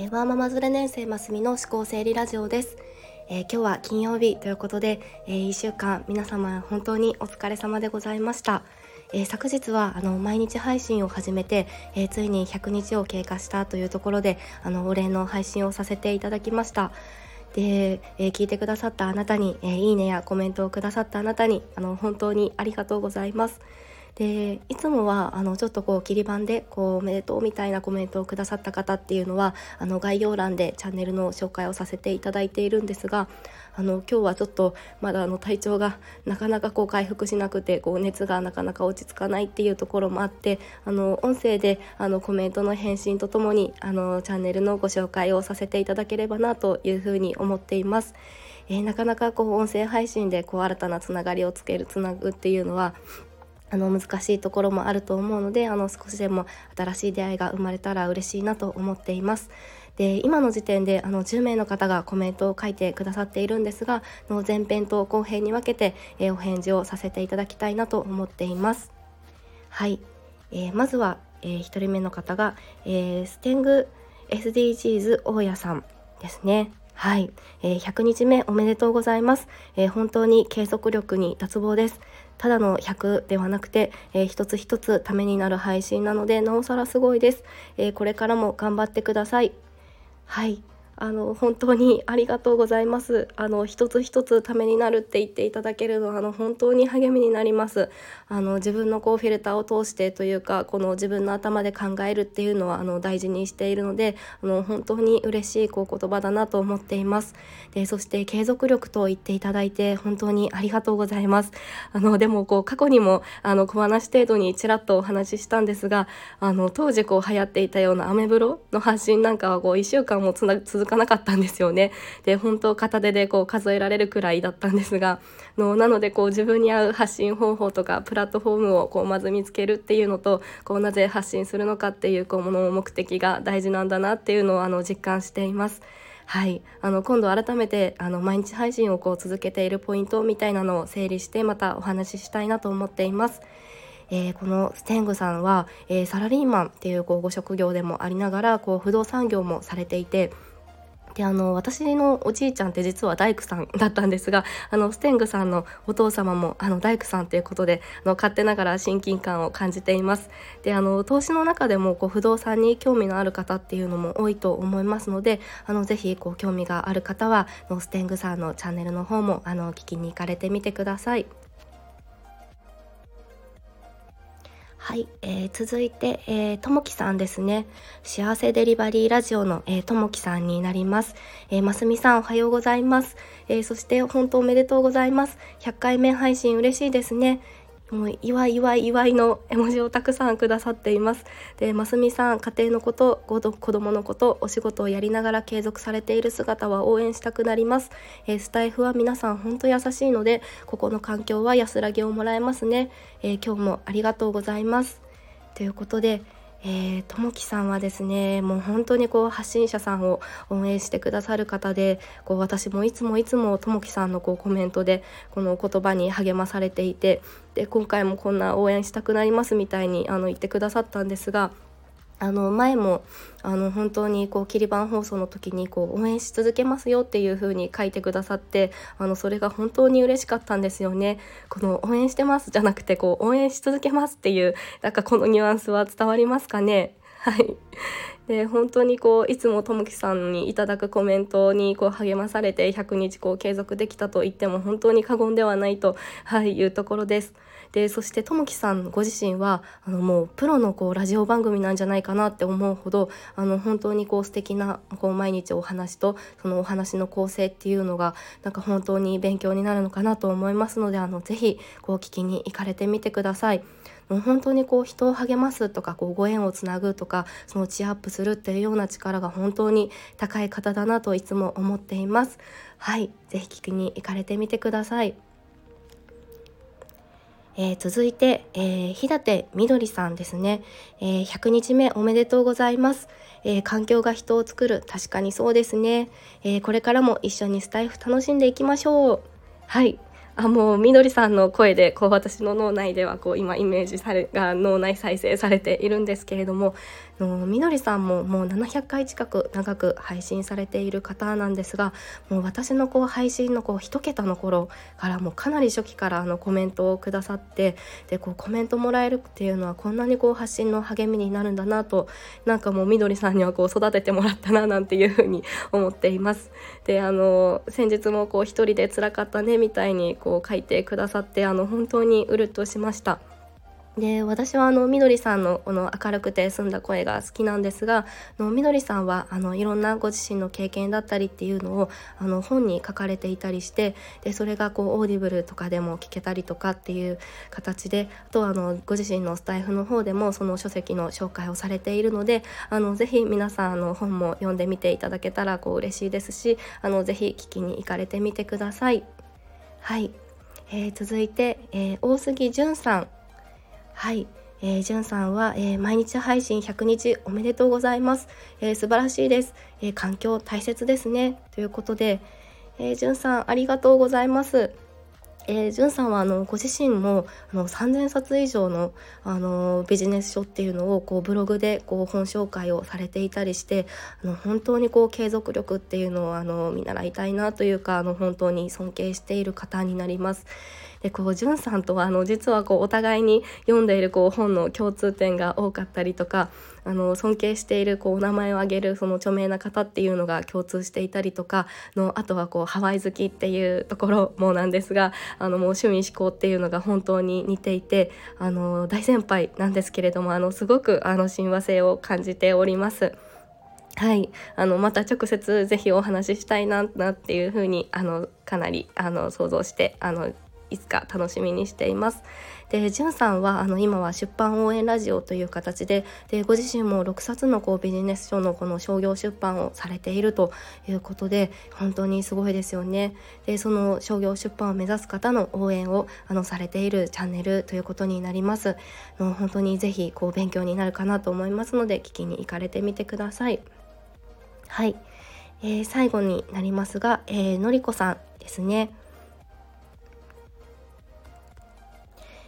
えー、ワーママズレ年生ますみの思考整理ラジオです、えー、今日は金曜日ということで、えー、1週間皆様本当にお疲れ様でございました、え昨日はあの毎日配信を始めて、えついに100日を経過したというところであのお礼の配信をさせていただきました。で、え聞いてくださったあなたに、えいいねやコメントをくださったあなたにあの本当にありがとうございます。でいつもはあのちょっとこう切り板でこうおめでとうみたいなコメントをくださった方っていうのはあの概要欄でチャンネルの紹介をさせていただいているんですがあの今日はちょっとまだあの体調がなかなかこう回復しなくてこう熱がなかなか落ち着かないっていうところもあってあの音声であのコメントの返信とともにあのチャンネルのご紹介をさせていただければなというふうに思っています。えー、なかなかこう音声配信でこう新たなつながりをつけるつなぐっていうのはあの難しいところもあると思うのであの少しでも新しい出会いが生まれたら嬉しいなと思っています。で今の時点であの10名の方がコメントを書いてくださっているんですがの前編と後編に分けて、え、お返事をさせていただきたいなと思っています。はい、えー、まずは、えー、1人目の方が、えー、ステング SDGs 大家さんですね。はい、えー、100日目おめでとうございます、えー、本当に継続力に脱帽ですただの100ではなくて、えー、一つ一つためになる配信なのでなおさらすごいです、えこれからも頑張ってください。はい。あの本当にありがとうございます。あの一つ一つためになるって言っていただけるのはあの本当に励みになります。あの自分のこうフィルターを通してというかこの自分の頭で考えるっていうのはあの大事にしているのであの本当に嬉しいこう言葉だなと思っています。でそして継続力と言っていただいて本当にありがとうございます。あのでもこう過去にもあの小話程度にちらっとお話ししたんですがあの当時こう流行っていたようなアメブロの発信なんかはこう1週間もつな続かなかったんですよね。で本当片手でこう数えられるくらいだったんですがのなのでこう自分に合う発信方法とかプラットフォームをこうまず見つけるっていうのとこうなぜ発信するのかっていうこうもの目的が大事なんだなっていうのをあの実感しています。はい、あの今度改めてあの毎日配信をこう続けているポイントみたいなのを整理してまたお話ししたいなと思っています。えー、このステングさんは、えー、サラリーマンっていうこうご職業でもありながらこう不動産業もされていてであの私のおじいちゃんって実は大工さんだったんですがあのステングさんのお父様もあの大工さんということであの勝手ながら親近感を感じていますであの投資の中でもこう不動産に興味のある方っていうのも多いと思いますのであのぜひこう興味がある方はのステングさんのチャンネルの方もあの聞きに行かれてみてください。はい、えー、続いて、えー、ともきさんですね。幸せデリバリーラジオの、えー、ともきさんになります。えー、ますみさんおはようございます。えー、そして本当おめでとうございます。100回目配信嬉しいですね。もう祝い祝い祝いの絵文字をたくさんくださっています。で、ますみさん、家庭のこと、子供のこと、お仕事をやりながら継続されている姿は応援したくなります。えー、スタイフは皆さん本当優しいので、ここの環境は安らぎをもらえますね。えー、今日もありがとうございます。ということで、えー、ともきさんはですねもう本当にこう発信者さんを応援してくださる方でこう私もいつもいつもともきさんのこうコメントでこの言葉に励まされていてで今回もこんな応援したくなりますみたいにあの言ってくださったんですがあの前もあの本当にこう切り板放送の時にこう応援し続けますよっていう風に書いてくださってあのそれが本当に嬉しかったんですよね。この応援してますじゃなくてこう応援し続けますっていうなんかこのニュアンスは伝わりますかね？はい。で本当にこういつもともきさんにいただくコメントにこう励まされて100日こう継続できたと言っても本当に過言ではないと、はい、いうところです。でそしてともきさんご自身はあのもうプロのこうラジオ番組なんじゃないかなって思うほどあの本当にこう素敵なこう毎日お話とそのお話の構成っていうのがなんか本当に勉強になるのかなと思いますのであのぜひこう聞きに行かれてみてください。もう本当にこう人を励ますとかこうご縁をつなぐとかそのチアップするっていうような力が本当に高い方だなといつも思っています。はい、ぜひ聞きに行かれてみてください。えー、続いて、えー、日立みどりさんですね、えー、100日目おめでとうございます、えー、環境が人を作る。確かにそうですね、えこれからも一緒にスタイフ楽しんでいきましょう。はい。あもうみどりさんの声でこう私の脳内ではこう今イメージされが脳内再生されているんですけれどものみどりさんももう700回近く長く配信されている方なんですがもう私のこう配信のこう1桁の頃からもうかなり初期からあのコメントをくださってでこうコメントもらえるっていうのはこんなにこう発信の励みになるんだなとなんかもうみどりさんにはこう育ててもらったななんていうふうに思っています。であの先日もこう一人で辛かったねみたいにこう書いてくださってあの本当にうるっとしました。で私はあのみどりさんのこの明るくて澄んだ声が好きなんですがのみどりさんはあのいろんなご自身の経験だったりっていうのをあの本に書かれていたりしてでそれがこう Audible とかでも聞けたりとかっていう形であとはあのご自身のスタイフの方でもその書籍の紹介をされているのであのぜひ皆さんあの本も読んでみていただけたらこう嬉しいですしあのぜひ聞きに行かれてみてください。はい。えー、続いて、えー、大杉淳さん。はい、えー、淳さんは、えー、毎日配信100日おめでとうございます、えー、素晴らしいです、えー、環境大切ですね。ということで、えー、淳さんありがとうございます。えー、じゅんさんはあのご自身もあの3,000冊以上のあのビジネス書っていうのをこうブログでこう本紹介をされていたりしてあの本当にこう継続力っていうのをあの見習いたいなというかあの本当に尊敬している方になります。でこうんさんとはあの実はこうお互いに読んでいるこう本の共通点が多かったりとかあの尊敬しているこうお名前を挙げるその著名な方っていうのが共通していたりとかのあとはこうハワイ好きっていうところもなんですがあのもう趣味思考っていうのが本当に似ていてあの大先輩なんですけれどもあのすごくあの親和性を感じております。はい、あのまた直接ぜひお話ししたいななっていうふうにあのかなりあの想像してあのいつか楽しみにしています。で、じゅんさんはあの今は出版応援ラジオという形ででご自身も6冊のこうビジネス書のこの商業出版をされているということで本当にすごいですよね。でその商業出版を目指す方の応援をあのされているチャンネルということになります。の本当にぜひこう勉強になるかなと思いますので聞きに行かれてみてください。はい、えー、最後になりますが、えー、のりこさんですね。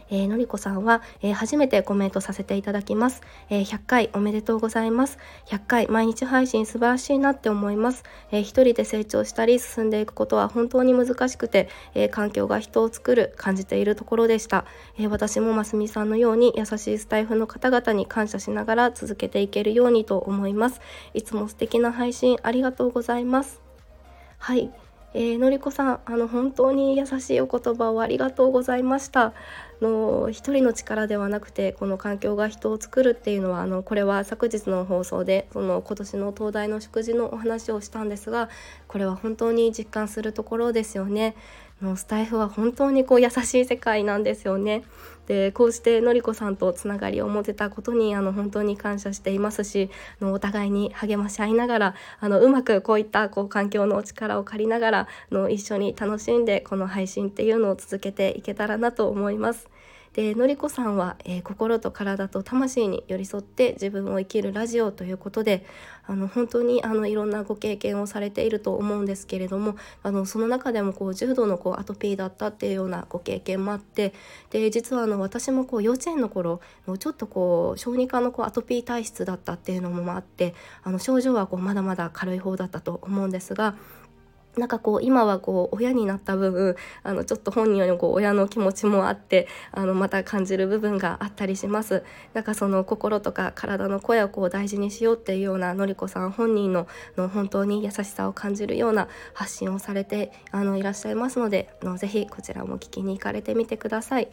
えー、のりこさんは、えー、初めてコメントさせていただきます、えー、100回おめでとうございます。100回毎日配信素晴らしいなって思います、えー、一人で成長したり進んでいくことは本当に難しくて、えー、環境が人を作る感じているところでした、えー、私もますみさんのように優しいスタイフの方々に感謝しながら続けていけるようにと思います。いつも素敵な配信ありがとうございます。はい。えー、のりこさんあの本当に優しいお言葉をありがとうございましたの一人の力ではなくてこの環境が人を作るっていうのはあのこれは昨日の放送でその今年の東大の祝辞のお話をしたんですがこれは本当に実感するところですよね。のスタイフは本当にこう優しい世界なんですよね。でこうしてのりこさんとつながりを持てたことにあの本当に感謝していますしのお互いに励まし合いながらあのうまくこういったこう環境のお力を借りながらの一緒に楽しんでこの配信っていうのを続けていけたらなと思います。でのりこさんは、えー、心と体と魂に寄り添って自分を生きるラジオということであの本当にあのいろんなご経験をされていると思うんですけれどもあのその中でもこう重度のこうアトピーだったっていうようなご経験もあってで実はあの私もこう幼稚園の頃ちょっとこう小児科のこうアトピー体質だったっていうのもあってあの症状はこうまだまだ軽い方だったと思うんですがなんかこう今はこう親になった部分あのちょっと本人よりもこう親の気持ちもあってあのまた感じる部分があったりします。なんかその心とか体の声をこう大事にしようっていうようなのりこさん本人のの本当に優しさを感じるような発信をされてあのいらっしゃいますのでのぜひこちらも聞きに行かれてみてください。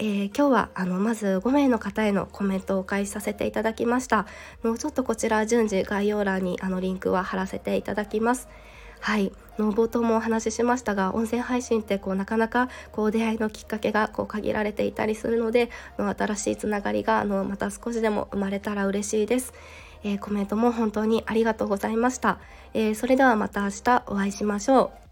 えー、今日はあのまず5名の方へのコメントをお返しさせていただきました。のちょっとこちら順次概要欄にあのリンクは貼らせていただきます。はいの冒頭もお話ししましたが音声配信ってこうなかなかこう出会いのきっかけがこう限られていたりするのでの新しいつながりがあのまた少しでも生まれたら嬉しいです。えー、コメントも本当にありがとうございました。えー、それではまた明日お会いしましょう。